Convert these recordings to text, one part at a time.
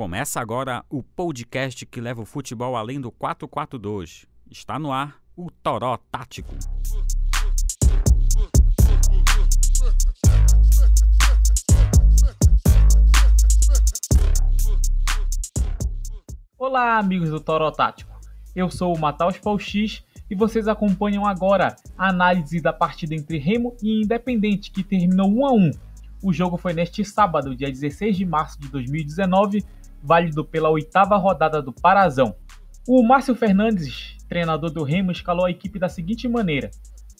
Começa agora o podcast que leva o futebol além do 442. Está no ar o Toró Tático. Olá, amigos do Toró Tático. Eu sou o Mataus X e vocês acompanham agora a análise da partida entre Remo e Independente, que terminou 1 a 1. O jogo foi neste sábado, dia 16 de março de 2019, válido pela oitava rodada do Parazão. O Márcio Fernandes, treinador do Remo, escalou a equipe da seguinte maneira: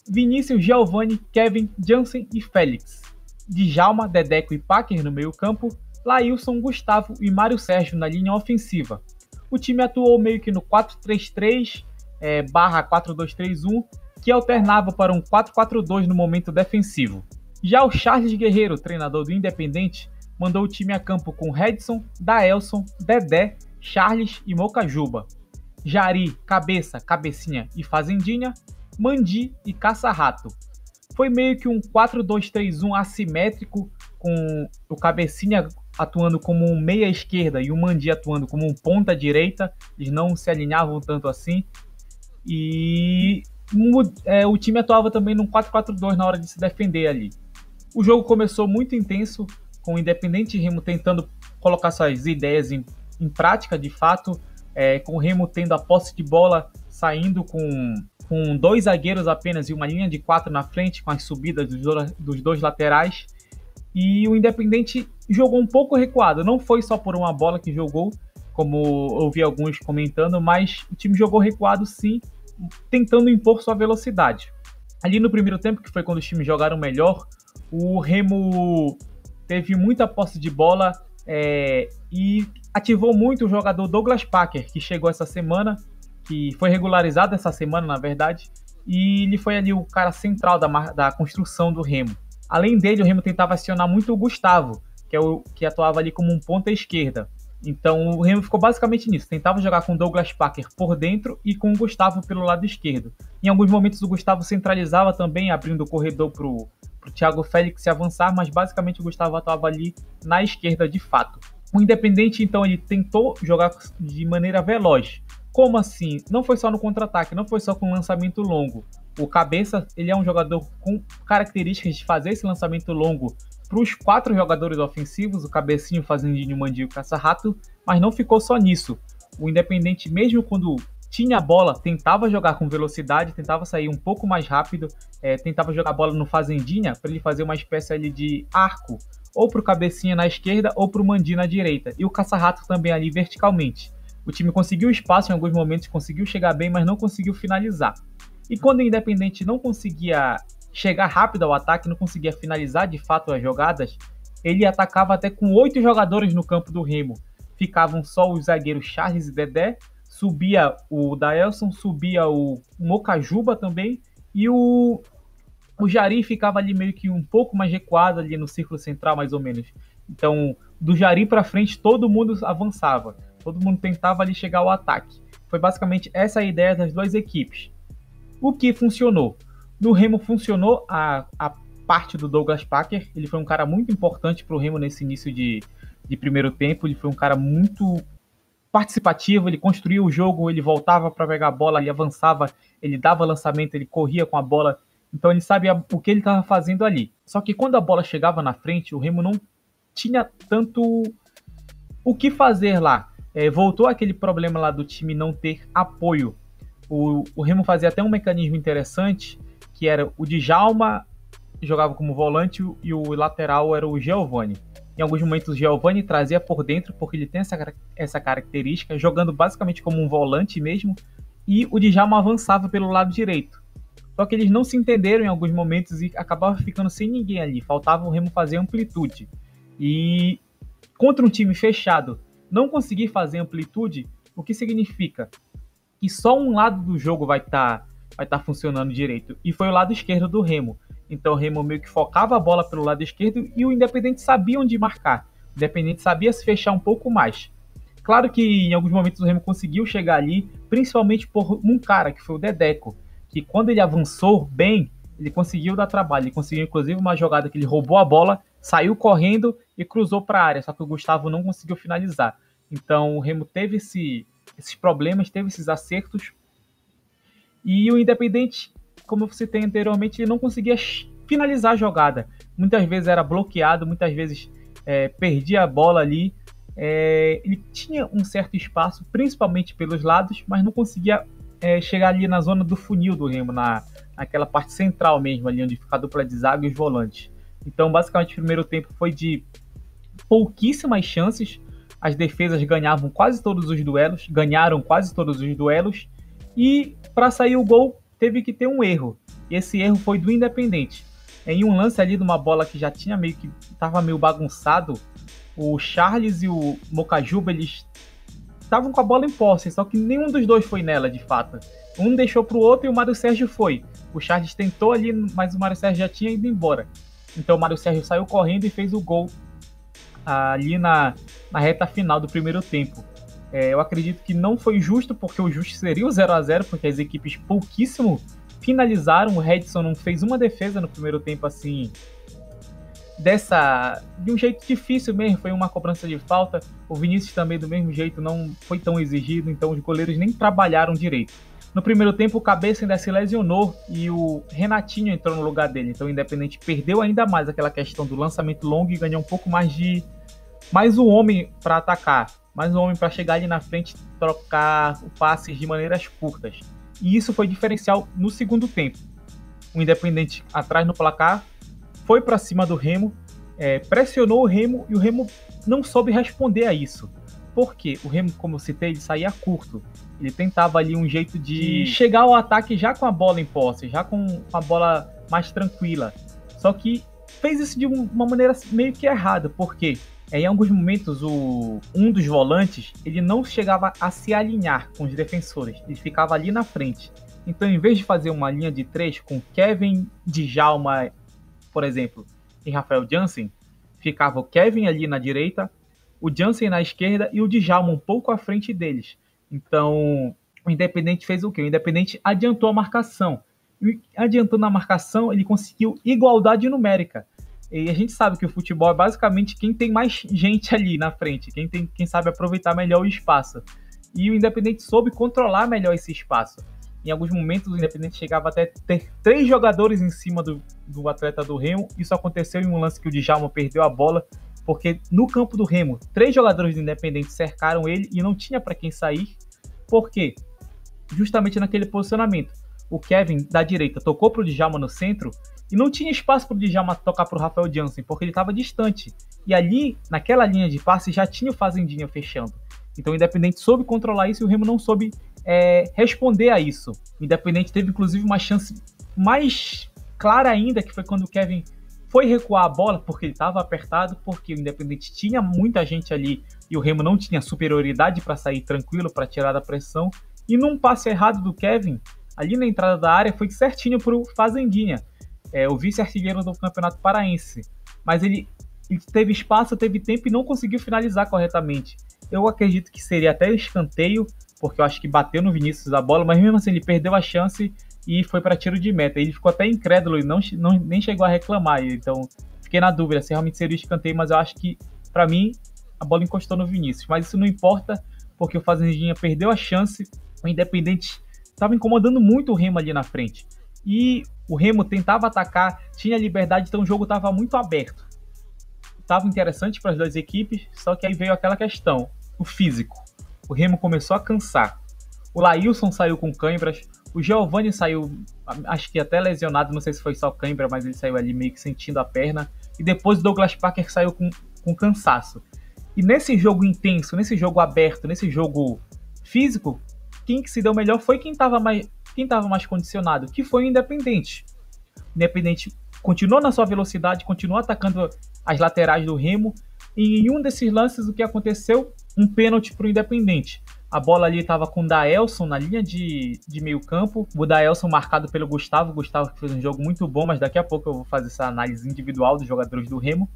Vinícius, Giovanni, Kevin, Jansen e Félix. Djalma, Dedeco e Packer no meio-campo, Lailson, Gustavo e Mário Sérgio na linha ofensiva. O time atuou meio que no 4-3-3 é, barra 4-2-3-1, que alternava para um 4-4-2 no momento defensivo. Já o Charles Guerreiro, treinador do Independente, mandou o time a campo com Redson, Daelson, Dedé, Charles e Mocajuba. Jari, Cabeça, Cabecinha e Fazendinha, Mandi e Caça-Rato. Foi meio que um 4-2-3-1 assimétrico, com o Cabecinha atuando como um meia esquerda e o Mandi atuando como um ponta direita. Eles não se alinhavam tanto assim. E é, o time atuava também num 4-4-2 na hora de se defender ali. O jogo começou muito intenso, com o Independente Remo tentando colocar suas ideias em, em prática de fato, é, com o Remo tendo a posse de bola saindo com, com dois zagueiros apenas e uma linha de quatro na frente, com as subidas dos, dos dois laterais. E o Independente jogou um pouco recuado, não foi só por uma bola que jogou, como ouvi alguns comentando, mas o time jogou recuado sim, tentando impor sua velocidade. Ali no primeiro tempo, que foi quando os times jogaram melhor, o Remo teve muita posse de bola é, e ativou muito o jogador Douglas Packer, que chegou essa semana, que foi regularizado essa semana, na verdade, e ele foi ali o cara central da, da construção do Remo. Além dele, o Remo tentava acionar muito o Gustavo, que, é o, que atuava ali como um ponta esquerda. Então o Remo ficou basicamente nisso. Tentava jogar com Douglas Packer por dentro e com o Gustavo pelo lado esquerdo. Em alguns momentos o Gustavo centralizava também, abrindo o corredor para o Thiago Félix se avançar, mas basicamente o Gustavo atuava ali na esquerda de fato. O Independente, então, ele tentou jogar de maneira veloz. Como assim? Não foi só no contra-ataque, não foi só com lançamento longo. O Cabeça, ele é um jogador com características de fazer esse lançamento longo para os quatro jogadores ofensivos, o Cabecinho, Fazendinho, Mandinho e Caça-Rato, mas não ficou só nisso. O Independente, mesmo quando tinha a bola, tentava jogar com velocidade, tentava sair um pouco mais rápido, é, tentava jogar a bola no Fazendinha para ele fazer uma espécie ali de arco, ou para o Cabecinha na esquerda ou para o Mandi na direita, e o Caça-Rato também ali verticalmente. O time conseguiu espaço em alguns momentos, conseguiu chegar bem, mas não conseguiu finalizar. E quando o Independente não conseguia chegar rápido ao ataque, não conseguia finalizar de fato as jogadas, ele atacava até com oito jogadores no campo do Remo. Ficavam só os zagueiros Charles e Dedé, subia o Daelson, subia o Mocajuba também, e o, o Jari ficava ali meio que um pouco mais recuado ali no círculo central, mais ou menos. Então, do Jari para frente, todo mundo avançava, todo mundo tentava ali chegar ao ataque. Foi basicamente essa a ideia das duas equipes. O que funcionou? No Remo funcionou a, a parte do Douglas Packer, ele foi um cara muito importante para o Remo nesse início de, de primeiro tempo, ele foi um cara muito participativo, ele construía o jogo, ele voltava para pegar a bola, ele avançava, ele dava lançamento, ele corria com a bola. Então ele sabia o que ele estava fazendo ali. Só que quando a bola chegava na frente, o Remo não tinha tanto o que fazer lá. É, voltou aquele problema lá do time não ter apoio. O, o Remo fazia até um mecanismo interessante, que era o Djalma jogava como volante e o lateral era o Giovanni. Em alguns momentos, Giovanni trazia por dentro, porque ele tem essa, essa característica, jogando basicamente como um volante mesmo, e o Djalma avançava pelo lado direito. Só que eles não se entenderam em alguns momentos e acabava ficando sem ninguém ali, faltava o Remo fazer amplitude. E contra um time fechado, não conseguir fazer amplitude, o que significa? Que só um lado do jogo vai estar tá, vai tá funcionando direito, e foi o lado esquerdo do Remo. Então o Remo meio que focava a bola pelo lado esquerdo e o Independente sabia onde marcar. O Independente sabia se fechar um pouco mais. Claro que em alguns momentos o Remo conseguiu chegar ali, principalmente por um cara, que foi o Dedeco, que quando ele avançou bem, ele conseguiu dar trabalho. Ele conseguiu, inclusive, uma jogada que ele roubou a bola, saiu correndo e cruzou para a área, só que o Gustavo não conseguiu finalizar. Então o Remo teve esse, esses problemas, teve esses acertos. E o Independente, como eu citei anteriormente, ele não conseguia finalizar a jogada. Muitas vezes era bloqueado, muitas vezes é, perdia a bola ali. É, ele tinha um certo espaço, principalmente pelos lados, mas não conseguia é, chegar ali na zona do funil do Remo, na, naquela parte central mesmo, ali onde fica a dupla de zaga e os volantes. Então, basicamente, o primeiro tempo foi de pouquíssimas chances. As defesas ganhavam quase todos os duelos, ganharam quase todos os duelos. E para sair o gol, teve que ter um erro. E esse erro foi do Independente. Em um lance ali de uma bola que já tinha meio que estava meio bagunçado, o Charles e o Mocajuba eles estavam com a bola em posse, só que nenhum dos dois foi nela de fato. Um deixou para o outro e o Mário Sérgio foi. O Charles tentou ali, mas o Mário Sérgio já tinha ido embora. Então o Mário Sérgio saiu correndo e fez o gol ali na, na reta final do primeiro tempo. É, eu acredito que não foi justo, porque o justo seria o 0 a 0 porque as equipes pouquíssimo finalizaram. O Redson não fez uma defesa no primeiro tempo assim. Dessa. De um jeito difícil mesmo, foi uma cobrança de falta. O Vinícius também, do mesmo jeito, não foi tão exigido, então os goleiros nem trabalharam direito. No primeiro tempo, o Cabeça ainda se lesionou e o Renatinho entrou no lugar dele. Então, o Independente perdeu ainda mais aquela questão do lançamento longo e ganhou um pouco mais de. Mais um homem para atacar, mais um homem para chegar ali na frente e trocar o passe de maneiras curtas. E isso foi diferencial no segundo tempo. O Independente atrás no placar foi para cima do Remo, é, pressionou o Remo e o Remo não soube responder a isso. Porque o Remo, como eu citei, ele saía curto. Ele tentava ali um jeito de chegar ao ataque já com a bola em posse, já com a bola mais tranquila. Só que fez isso de uma maneira meio que errada, porque em alguns momentos o um dos volantes ele não chegava a se alinhar com os defensores, ele ficava ali na frente. Então, em vez de fazer uma linha de três com Kevin, Djalma, por exemplo, e Rafael Jansen, ficava o Kevin ali na direita, o Jansen na esquerda e o Djalma um pouco à frente deles. Então, o Independente fez o quê? O Independente adiantou a marcação. E adiantando a marcação, ele conseguiu igualdade numérica. E a gente sabe que o futebol é basicamente quem tem mais gente ali na frente, quem, tem, quem sabe aproveitar melhor o espaço. E o Independente soube controlar melhor esse espaço. Em alguns momentos, o Independente chegava até ter três jogadores em cima do, do atleta do Remo. Isso aconteceu em um lance que o Djalma perdeu a bola porque no campo do Remo, três jogadores do Independente cercaram ele e não tinha para quem sair. Por quê? Justamente naquele posicionamento. O Kevin, da direita, tocou para o Djalma no centro e não tinha espaço para o Djalma tocar para o Rafael Jansen, porque ele estava distante. E ali, naquela linha de passe, já tinha o Fazendinha fechando. Então o Independente soube controlar isso e o Remo não soube é, responder a isso. O Independente teve, inclusive, uma chance mais clara ainda, que foi quando o Kevin foi recuar a bola porque ele estava apertado, porque o Independente tinha muita gente ali e o Remo não tinha superioridade para sair tranquilo, para tirar da pressão. E num passe errado do Kevin, ali na entrada da área, foi certinho para o Fazendinha, é, o vice-artilheiro do Campeonato Paraense. Mas ele, ele teve espaço, teve tempo e não conseguiu finalizar corretamente. Eu acredito que seria até escanteio, porque eu acho que bateu no Vinícius a bola, mas mesmo assim ele perdeu a chance e foi para tiro de meta. Ele ficou até incrédulo e não, não, nem chegou a reclamar. Então, fiquei na dúvida se realmente seria o escanteio, mas eu acho que, para mim, a bola encostou no Vinícius. Mas isso não importa, porque o Fazendinha perdeu a chance. O Independente estava incomodando muito o Remo ali na frente. E o Remo tentava atacar, tinha liberdade, então o jogo estava muito aberto. Estava interessante para as duas equipes, só que aí veio aquela questão: o físico. O Remo começou a cansar. O Laílson saiu com câimbras, o Giovanni saiu, acho que até lesionado, não sei se foi só cãibra, mas ele saiu ali meio que sentindo a perna. E depois o Douglas Parker saiu com, com cansaço. E nesse jogo intenso, nesse jogo aberto, nesse jogo físico, quem que se deu melhor foi quem estava mais, quem tava mais condicionado, que foi o Independente. Independente continuou na sua velocidade, continuou atacando as laterais do Remo. E em um desses lances, o que aconteceu? Um pênalti para o Independente. A bola ali estava com o Daelson na linha de, de meio campo. O Daelson marcado pelo Gustavo. O Gustavo fez um jogo muito bom, mas daqui a pouco eu vou fazer essa análise individual dos jogadores do Remo.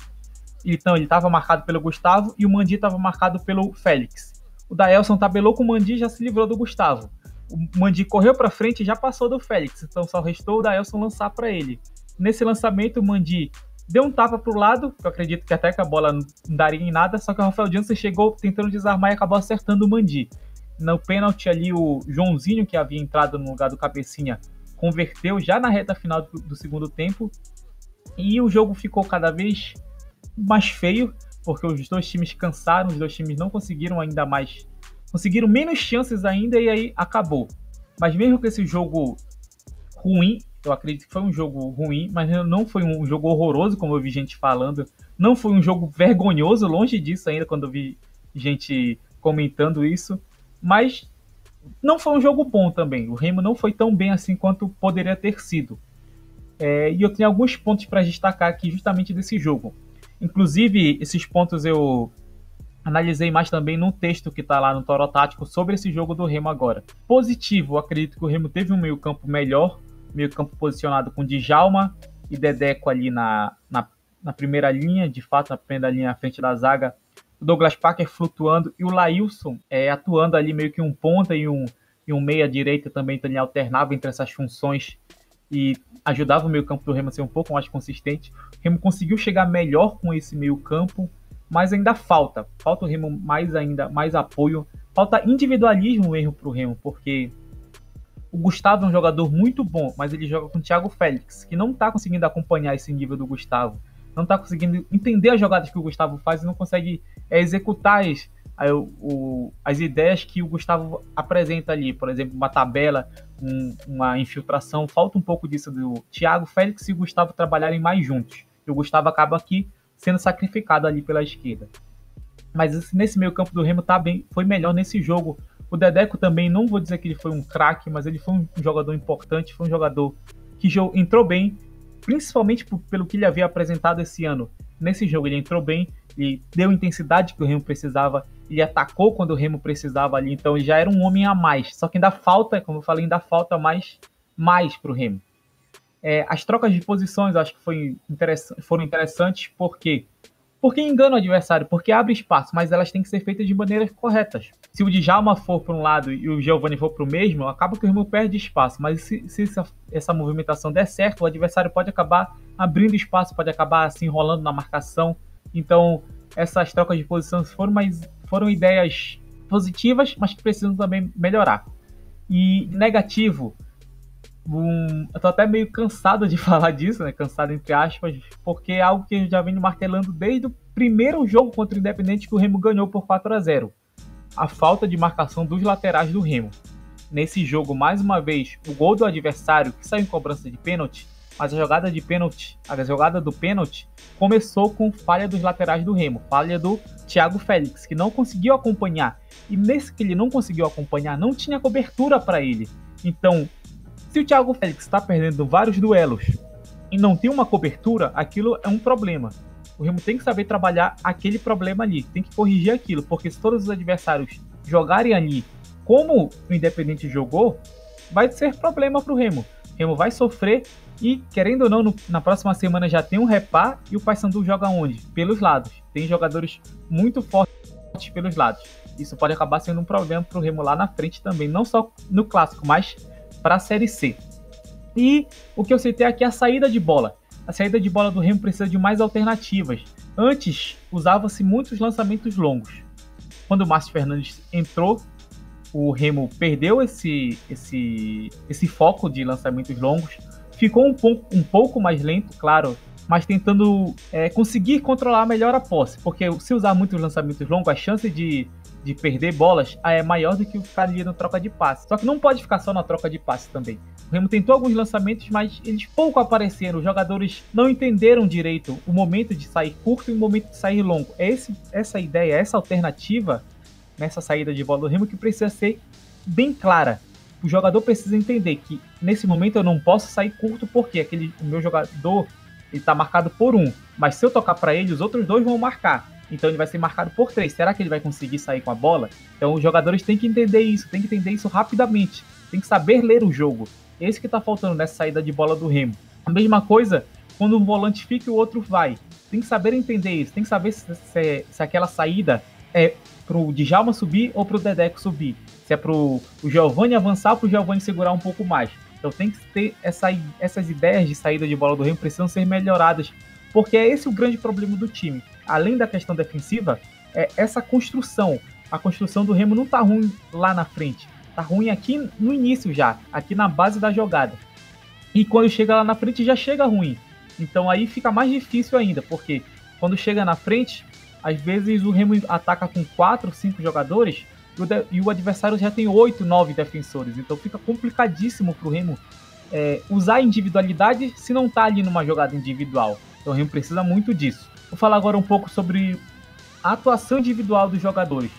Então, ele estava marcado pelo Gustavo e o Mandi estava marcado pelo Félix. O Daelson tabelou com o Mandi e já se livrou do Gustavo. O Mandi correu para frente e já passou do Félix. Então, só restou o Daelson lançar para ele. Nesse lançamento, o Mandi deu um tapa pro lado, eu acredito que até que a bola não daria em nada, só que o Rafael Jansen chegou tentando desarmar e acabou acertando o Mandi. No pênalti ali, o Joãozinho, que havia entrado no lugar do Cabecinha, converteu já na reta final do, do segundo tempo. E o jogo ficou cada vez mais feio, porque os dois times cansaram, os dois times não conseguiram ainda mais. Conseguiram menos chances ainda e aí acabou. Mas mesmo com esse jogo ruim, eu acredito que foi um jogo ruim, mas não foi um jogo horroroso, como eu vi gente falando. Não foi um jogo vergonhoso, longe disso ainda, quando eu vi gente comentando isso. Mas não foi um jogo bom também. O Remo não foi tão bem assim quanto poderia ter sido. É, e eu tenho alguns pontos para destacar aqui justamente desse jogo. Inclusive, esses pontos eu analisei mais também num texto que está lá no Toro Tático sobre esse jogo do Remo agora. Positivo, acredito que o Remo teve um meio campo melhor, meio campo posicionado com Djalma e Dedeco ali na, na, na, primeira linha, de fato, na primeira linha à frente da zaga. O Douglas Parker flutuando e o Lailson é, atuando ali meio que um ponta e um, e um meia-direita também, então ele alternava entre essas funções e ajudava o meio campo do Remo a ser um pouco mais consistente. O Remo conseguiu chegar melhor com esse meio campo, mas ainda falta. Falta o Remo mais ainda, mais apoio. Falta individualismo mesmo para o Remo, porque o Gustavo é um jogador muito bom, mas ele joga com o Thiago Félix, que não está conseguindo acompanhar esse nível do Gustavo. Não está conseguindo entender as jogadas que o Gustavo faz e não consegue é, executar as, as ideias que o Gustavo apresenta ali. Por exemplo, uma tabela, um, uma infiltração. Falta um pouco disso do Thiago Félix e o Gustavo trabalharem mais juntos. E o Gustavo acaba aqui sendo sacrificado ali pela esquerda. Mas nesse meio campo do Remo tá bem, foi melhor nesse jogo o Dedeco também, não vou dizer que ele foi um craque, mas ele foi um jogador importante, foi um jogador que entrou bem, principalmente pelo que ele havia apresentado esse ano. Nesse jogo ele entrou bem, ele deu a intensidade que o Remo precisava, ele atacou quando o Remo precisava ali, então ele já era um homem a mais. Só que ainda falta, como eu falei, ainda falta mais, mais para o Remo. É, as trocas de posições acho que foi interessant, foram interessantes porque porque engana o adversário, porque abre espaço, mas elas têm que ser feitas de maneiras corretas. Se o Djalma for para um lado e o Giovanni for para o mesmo, acaba que o Remo perde espaço. Mas se, se essa, essa, movimentação der certo, o adversário pode acabar abrindo espaço, pode acabar se enrolando na marcação. Então, essas trocas de posições foram, mas, foram ideias positivas, mas que precisam também melhorar. E negativo, um, eu tô até meio cansado de falar disso, né? Cansado entre aspas, porque é algo que eu já venho martelando desde o primeiro jogo contra o Independente que o Remo ganhou por 4 a 0 A falta de marcação dos laterais do Remo. Nesse jogo, mais uma vez, o gol do adversário, que saiu em cobrança de pênalti, mas a jogada de pênalti, a jogada do pênalti, começou com falha dos laterais do Remo, falha do Thiago Félix, que não conseguiu acompanhar. E nesse que ele não conseguiu acompanhar, não tinha cobertura para ele. Então, se o Thiago Félix está perdendo vários duelos e não tem uma cobertura, aquilo é um problema. O Remo tem que saber trabalhar aquele problema ali, tem que corrigir aquilo, porque se todos os adversários jogarem ali como o Independente jogou, vai ser problema para o Remo. O Remo vai sofrer e, querendo ou não, no, na próxima semana já tem um repá e o Paysandu joga onde? Pelos lados. Tem jogadores muito fortes pelos lados. Isso pode acabar sendo um problema para o Remo lá na frente também, não só no clássico, mas para a Série C. E o que eu citei aqui é a saída de bola. A saída de bola do Remo precisa de mais alternativas. Antes, usava-se muitos lançamentos longos. Quando o Márcio Fernandes entrou, o Remo perdeu esse, esse, esse foco de lançamentos longos. Ficou um pouco, um pouco mais lento, claro, mas tentando é, conseguir controlar melhor a posse. Porque se usar muitos lançamentos longos, a chance de de perder bolas ah, é maior do que ficar ali na troca de passe. Só que não pode ficar só na troca de passe também. O Remo tentou alguns lançamentos, mas eles pouco apareceram. Os jogadores não entenderam direito o momento de sair curto e o momento de sair longo. É esse, essa ideia, essa alternativa nessa saída de bola do Remo que precisa ser bem clara. O jogador precisa entender que nesse momento eu não posso sair curto porque aquele o meu jogador está marcado por um, mas se eu tocar para ele os outros dois vão marcar então ele vai ser marcado por três. Será que ele vai conseguir sair com a bola? Então os jogadores têm que entender isso, têm que entender isso rapidamente, tem que saber ler o jogo. Esse que está faltando nessa saída de bola do Remo. A mesma coisa quando um volante fica e o outro vai. Tem que saber entender isso, tem que saber se, se, se aquela saída é pro Djalma subir ou pro Dedeco subir. Se é pro o Giovanni avançar ou pro Giovanni segurar um pouco mais. Então tem que ter essa, essas ideias de saída de bola do Remo precisam ser melhoradas porque é esse o grande problema do time. Além da questão defensiva, é essa construção. A construção do Remo não tá ruim lá na frente, tá ruim aqui no início já, aqui na base da jogada. E quando chega lá na frente já chega ruim. Então aí fica mais difícil ainda, porque quando chega na frente, às vezes o Remo ataca com 4, 5 jogadores e o, adversário já tem 8, 9 defensores. Então fica complicadíssimo pro Remo é, usar individualidade se não tá ali numa jogada individual. Então o Remo precisa muito disso. Vou falar agora um pouco sobre a atuação individual dos jogadores.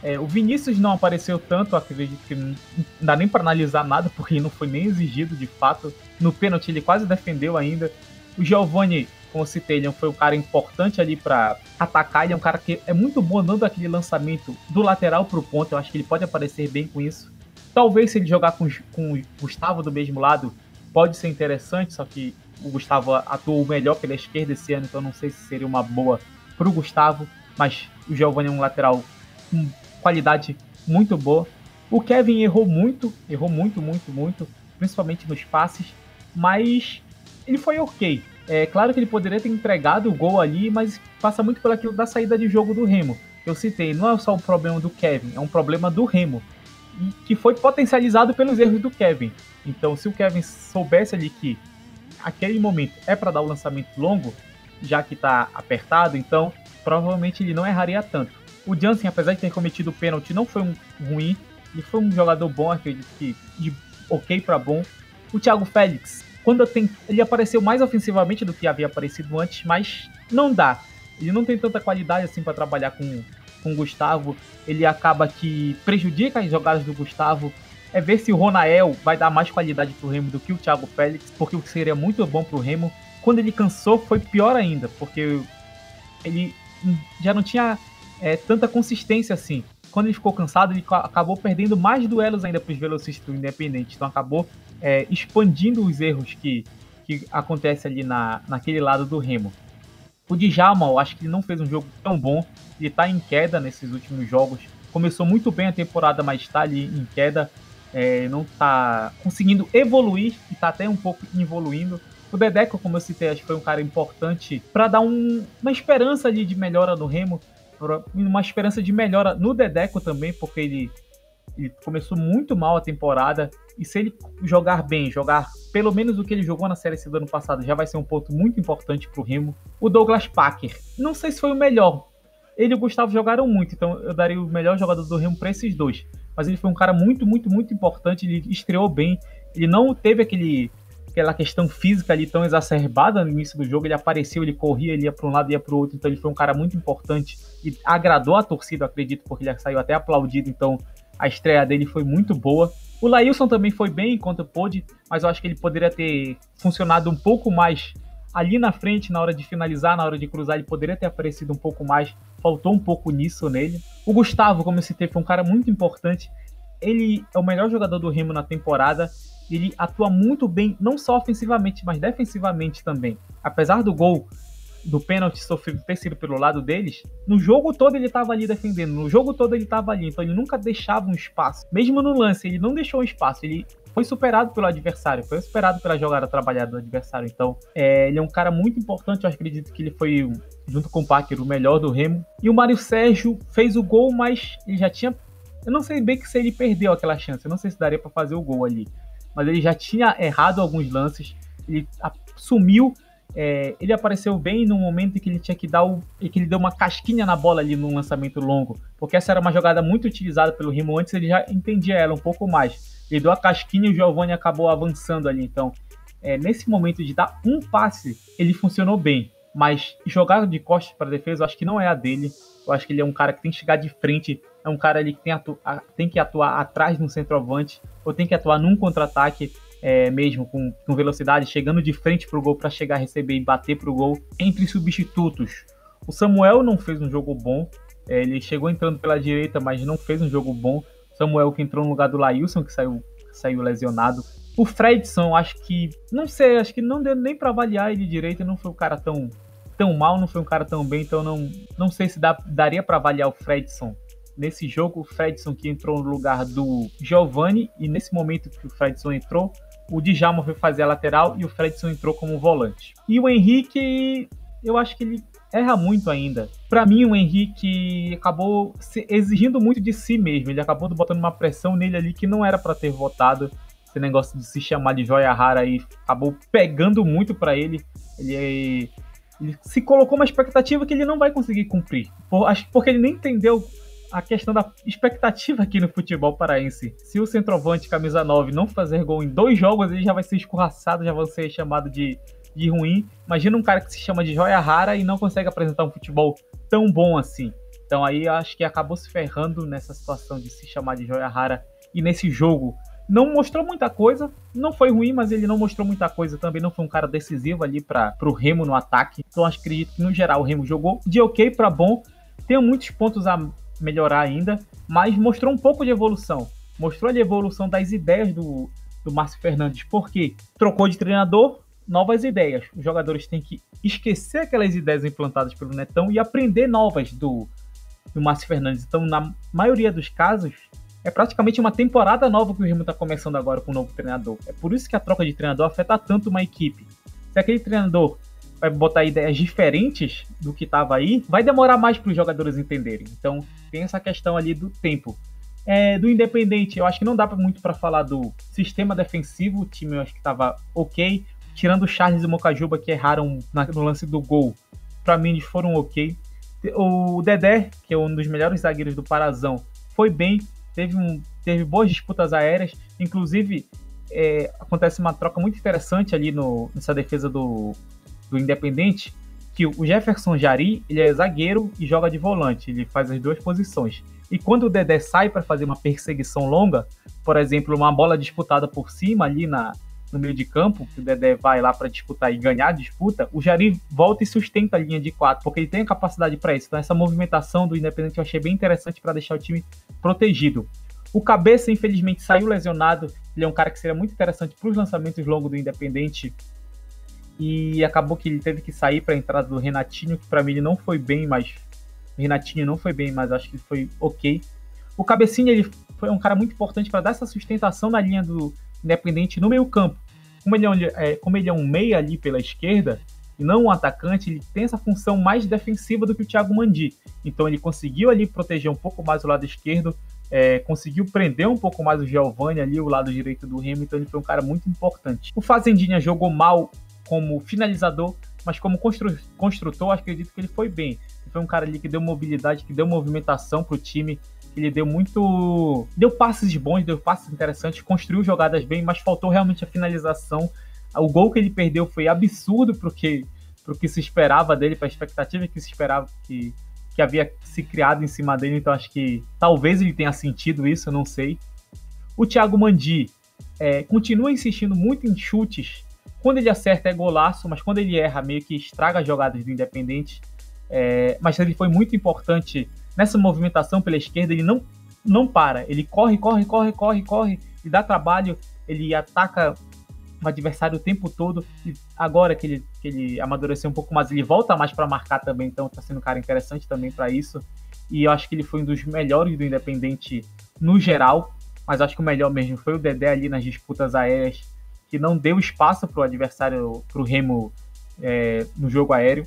É, o Vinícius não apareceu tanto, acredito que não dá nem para analisar nada, porque não foi nem exigido de fato. No pênalti ele quase defendeu ainda. O Giovanni, como eu citei, ele foi um cara importante ali para atacar. Ele é um cara que é muito bom dando aquele lançamento do lateral para o ponto. Eu acho que ele pode aparecer bem com isso. Talvez se ele jogar com, com o Gustavo do mesmo lado, pode ser interessante, só que o Gustavo atuou melhor pela esquerda esse ano, então não sei se seria uma boa para o Gustavo. Mas o Giovanni é um lateral com qualidade muito boa. O Kevin errou muito, errou muito, muito, muito, principalmente nos passes, mas ele foi ok. É claro que ele poderia ter entregado o gol ali, mas passa muito pelo aquilo da saída de jogo do Remo. Eu citei, não é só o problema do Kevin, é um problema do Remo. Que foi potencializado pelos erros do Kevin. Então, se o Kevin soubesse ali que aquele momento é para dar o lançamento longo, já que está apertado, então provavelmente ele não erraria tanto. O Jansen, apesar de ter cometido o pênalti, não foi um ruim. Ele foi um jogador bom, acredito que de ok para bom. O Thiago Félix, quando tem, ele apareceu mais ofensivamente do que havia aparecido antes, mas não dá. Ele não tem tanta qualidade assim para trabalhar com, com o Gustavo. Ele acaba que prejudica as jogadas do Gustavo. É ver se o Ronael vai dar mais qualidade pro Remo do que o Thiago Félix, porque o que seria muito bom pro Remo. Quando ele cansou, foi pior ainda, porque ele já não tinha é, tanta consistência assim. Quando ele ficou cansado, ele acabou perdendo mais duelos ainda para os velocistas do Independente. Então acabou é, expandindo os erros que, que acontecem ali na, naquele lado do Remo. O Djalma, eu acho que ele não fez um jogo tão bom. Ele está em queda nesses últimos jogos. Começou muito bem a temporada, mas está ali em queda. É, não está conseguindo evoluir e está até um pouco evoluindo. O Dedeco, como eu citei, acho que foi um cara importante para dar um, uma esperança ali de melhora no Remo, uma esperança de melhora no Dedeco também, porque ele, ele começou muito mal a temporada e se ele jogar bem, jogar pelo menos o que ele jogou na Série C do ano passado, já vai ser um ponto muito importante para o Remo. O Douglas Packer, não sei se foi o melhor. Ele e o Gustavo jogaram muito, então eu daria o melhor jogador do Remo para esses dois. Mas ele foi um cara muito, muito, muito importante. Ele estreou bem. Ele não teve aquele aquela questão física ali tão exacerbada no início do jogo. Ele apareceu, ele corria, ele ia para um lado, ia para o outro. Então ele foi um cara muito importante e agradou a torcida, acredito, porque ele saiu até aplaudido. Então a estreia dele foi muito boa. O Lailson também foi bem enquanto pôde, mas eu acho que ele poderia ter funcionado um pouco mais ali na frente, na hora de finalizar, na hora de cruzar, ele poderia ter aparecido um pouco mais. Faltou um pouco nisso nele. O Gustavo, como eu citei, foi um cara muito importante. Ele é o melhor jogador do Remo na temporada ele atua muito bem, não só ofensivamente, mas defensivamente também. Apesar do gol do pênalti sofrido ter sido pelo lado deles, no jogo todo ele estava ali defendendo, no jogo todo ele estava ali, então ele nunca deixava um espaço. Mesmo no lance, ele não deixou um espaço, ele foi superado pelo adversário, foi superado pela jogada trabalhada do adversário. Então, é, ele é um cara muito importante, eu acredito que ele foi, junto com o Packer, o melhor do Remo. E o Mário Sérgio fez o gol, mas ele já tinha. Eu não sei bem que se ele perdeu aquela chance, eu não sei se daria para fazer o gol ali mas ele já tinha errado alguns lances, ele sumiu, é, ele apareceu bem no momento em que ele tinha que dar o. que ele deu uma casquinha na bola ali no lançamento longo, porque essa era uma jogada muito utilizada pelo Rimo antes, ele já entendia ela um pouco mais. Ele deu a casquinha e o Giovanni acabou avançando ali. Então, é, nesse momento de dar um passe, ele funcionou bem. Mas jogar de costas para defesa, eu acho que não é a dele. Eu acho que ele é um cara que tem que chegar de frente é um cara ali que tem, atu tem que atuar atrás no centroavante, ou tem que atuar num contra-ataque é, mesmo, com, com, velocidade, chegando de frente pro gol para chegar, receber e bater pro gol. Entre substitutos, o Samuel não fez um jogo bom, é, ele chegou entrando pela direita, mas não fez um jogo bom. Samuel que entrou no lugar do Lailson, que saiu, saiu lesionado. O Fredson, acho que, não sei, acho que não deu nem para avaliar ele direito, não foi um cara tão tão mal, não foi um cara tão bem, então não, não sei se dá, daria para avaliar o Fredson nesse jogo, o Fredson que entrou no lugar do Giovanni, e nesse momento que o Fredson entrou, o Djalma foi fazer a lateral e o Fredson entrou como volante. E o Henrique, eu acho que ele erra muito ainda. Para mim, o Henrique acabou exigindo muito de si mesmo. Ele acabou botando uma pressão nele ali que não era para ter votado. Esse negócio de se chamar de joia rara aí acabou pegando muito para ele. Ele, ele, se colocou uma expectativa que ele não vai conseguir cumprir. Por, acho que porque ele nem entendeu a questão da expectativa aqui no futebol paraense. Se o centroavante camisa 9 não fazer gol em dois jogos, ele já vai ser escorraçado, já vai ser chamado de de ruim. Imagina um cara que se chama de joia rara e não consegue apresentar um futebol tão bom assim. Então aí acho que acabou se ferrando nessa situação de se chamar de joia rara e nesse jogo não mostrou muita coisa, não foi ruim, mas ele não mostrou muita coisa também, não foi um cara decisivo ali para o Remo no ataque. Então acho acredito que no geral o Remo jogou de ok para bom, tem muitos pontos a melhorar ainda, mas mostrou um pouco de evolução. Mostrou a evolução das ideias do, do Márcio Fernandes, porque trocou de treinador, novas ideias. Os jogadores têm que esquecer aquelas ideias implantadas pelo Netão e aprender novas do, do Márcio Fernandes. Então, na maioria dos casos, é praticamente uma temporada nova que o Remo está começando agora com o novo treinador. É por isso que a troca de treinador afeta tanto uma equipe. Se aquele treinador vai botar ideias diferentes do que estava aí, vai demorar mais para os jogadores entenderem. Então, tem essa questão ali do tempo. É, do Independente, eu acho que não dá muito para falar do sistema defensivo. O time eu acho que estava ok tirando o Charles e o Mocajuba que erraram no lance do gol, para mim eles foram ok. O Dedé, que é um dos melhores zagueiros do Parazão, foi bem, teve, um, teve boas disputas aéreas, inclusive é, acontece uma troca muito interessante ali no, nessa defesa do, do Independente, que o Jefferson Jari, ele é zagueiro e joga de volante, ele faz as duas posições. E quando o Dedé sai para fazer uma perseguição longa, por exemplo, uma bola disputada por cima ali na, no meio de campo, que o Dedé vai lá para disputar e ganhar a disputa, o Jari volta e sustenta a linha de quatro, porque ele tem a capacidade para isso. Então, essa movimentação do Independente eu achei bem interessante para deixar o time protegido. O Cabeça, infelizmente, saiu lesionado. Ele é um cara que seria muito interessante para os lançamentos longos do Independente. E acabou que ele teve que sair para a entrada do Renatinho, que para mim ele não foi bem, mas. Renatinho não foi bem, mas acho que foi ok. O Cabecinha ele foi um cara muito importante para dar essa sustentação na linha do, Independente no meio campo. Como ele, é um, é, como ele é um meia ali pela esquerda, e não um atacante, ele tem essa função mais defensiva do que o Thiago Mandi. Então ele conseguiu ali proteger um pouco mais o lado esquerdo, é, conseguiu prender um pouco mais o Giovanni ali, o lado direito do Remo, então ele foi um cara muito importante. O Fazendinha jogou mal como finalizador, mas como constru construtor, acredito que ele foi bem. Ele foi um cara ali que deu mobilidade, que deu movimentação para o time, ele deu muito. Deu passes bons, deu passes interessantes, construiu jogadas bem, mas faltou realmente a finalização. O gol que ele perdeu foi absurdo porque pro que se esperava dele, para a expectativa que se esperava que, que havia se criado em cima dele. Então acho que talvez ele tenha sentido isso, eu não sei. O Thiago Mandi é, continua insistindo muito em chutes. Quando ele acerta é golaço, mas quando ele erra, meio que estraga as jogadas do Independente. É, mas ele foi muito importante nessa movimentação pela esquerda, ele não, não para. Ele corre, corre, corre, corre, corre, e dá trabalho, ele ataca o adversário o tempo todo. E agora que ele, que ele amadureceu um pouco mais, ele volta mais para marcar também, então está sendo um cara interessante também para isso. E eu acho que ele foi um dos melhores do Independente no geral, mas acho que o melhor mesmo foi o Dedé ali nas disputas aéreas, que não deu espaço para o adversário, para o Remo é, no jogo aéreo.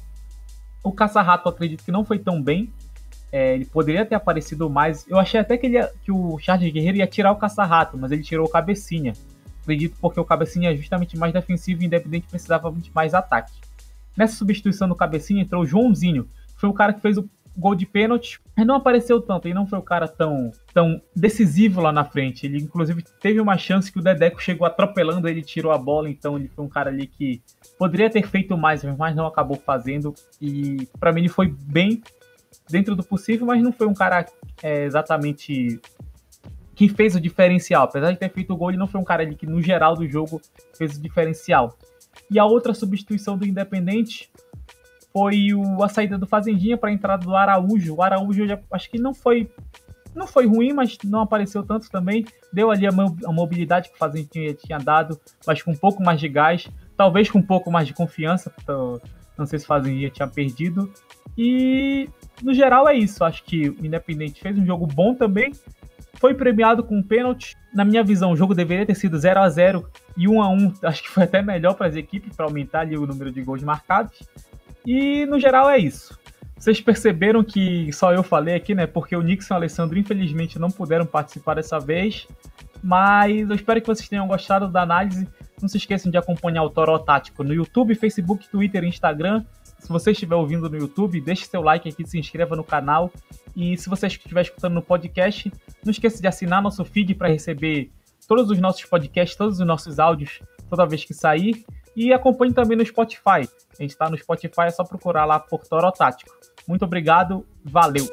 O Caça-Rato acredito que não foi tão bem, é, ele poderia ter aparecido mais. Eu achei até que, ele ia, que o Charles Guerreiro ia tirar o caça-rato, mas ele tirou o cabecinha. Acredito porque o cabecinha é justamente mais defensivo e independente precisava de mais ataque. Nessa substituição do cabecinha entrou o Joãozinho. Foi o cara que fez o gol de pênalti, mas não apareceu tanto, ele não foi o cara tão, tão decisivo lá na frente. Ele, inclusive, teve uma chance que o Dedeco chegou atropelando ele, tirou a bola, então ele foi um cara ali que poderia ter feito mais, mas não acabou fazendo. E para mim ele foi bem dentro do possível, mas não foi um cara é, exatamente que fez o diferencial. Apesar de ter feito o gol, ele não foi um cara ali que, no geral do jogo, fez o diferencial. E a outra substituição do Independente foi o, a saída do Fazendinha para a entrada do Araújo. O Araújo, já, acho que não foi não foi ruim, mas não apareceu tanto também. Deu ali a, a mobilidade que o Fazendinha tinha dado, mas com um pouco mais de gás, talvez com um pouco mais de confiança. Não sei se Fazendinha tinha perdido. E no geral é isso. Acho que o Independente fez um jogo bom também. Foi premiado com um pênalti. Na minha visão, o jogo deveria ter sido 0 a 0 e 1 a 1 Acho que foi até melhor para as equipes para aumentar ali o número de gols marcados. E no geral é isso. Vocês perceberam que só eu falei aqui, né? Porque o Nixon e o Alessandro, infelizmente, não puderam participar dessa vez. Mas eu espero que vocês tenham gostado da análise. Não se esqueçam de acompanhar o Toro Tático no YouTube, Facebook, Twitter e Instagram. Se você estiver ouvindo no YouTube, deixe seu like aqui, se inscreva no canal. E se você estiver escutando no podcast, não esqueça de assinar nosso feed para receber todos os nossos podcasts, todos os nossos áudios, toda vez que sair. E acompanhe também no Spotify. A gente está no Spotify, é só procurar lá por Toro Tático. Muito obrigado, valeu!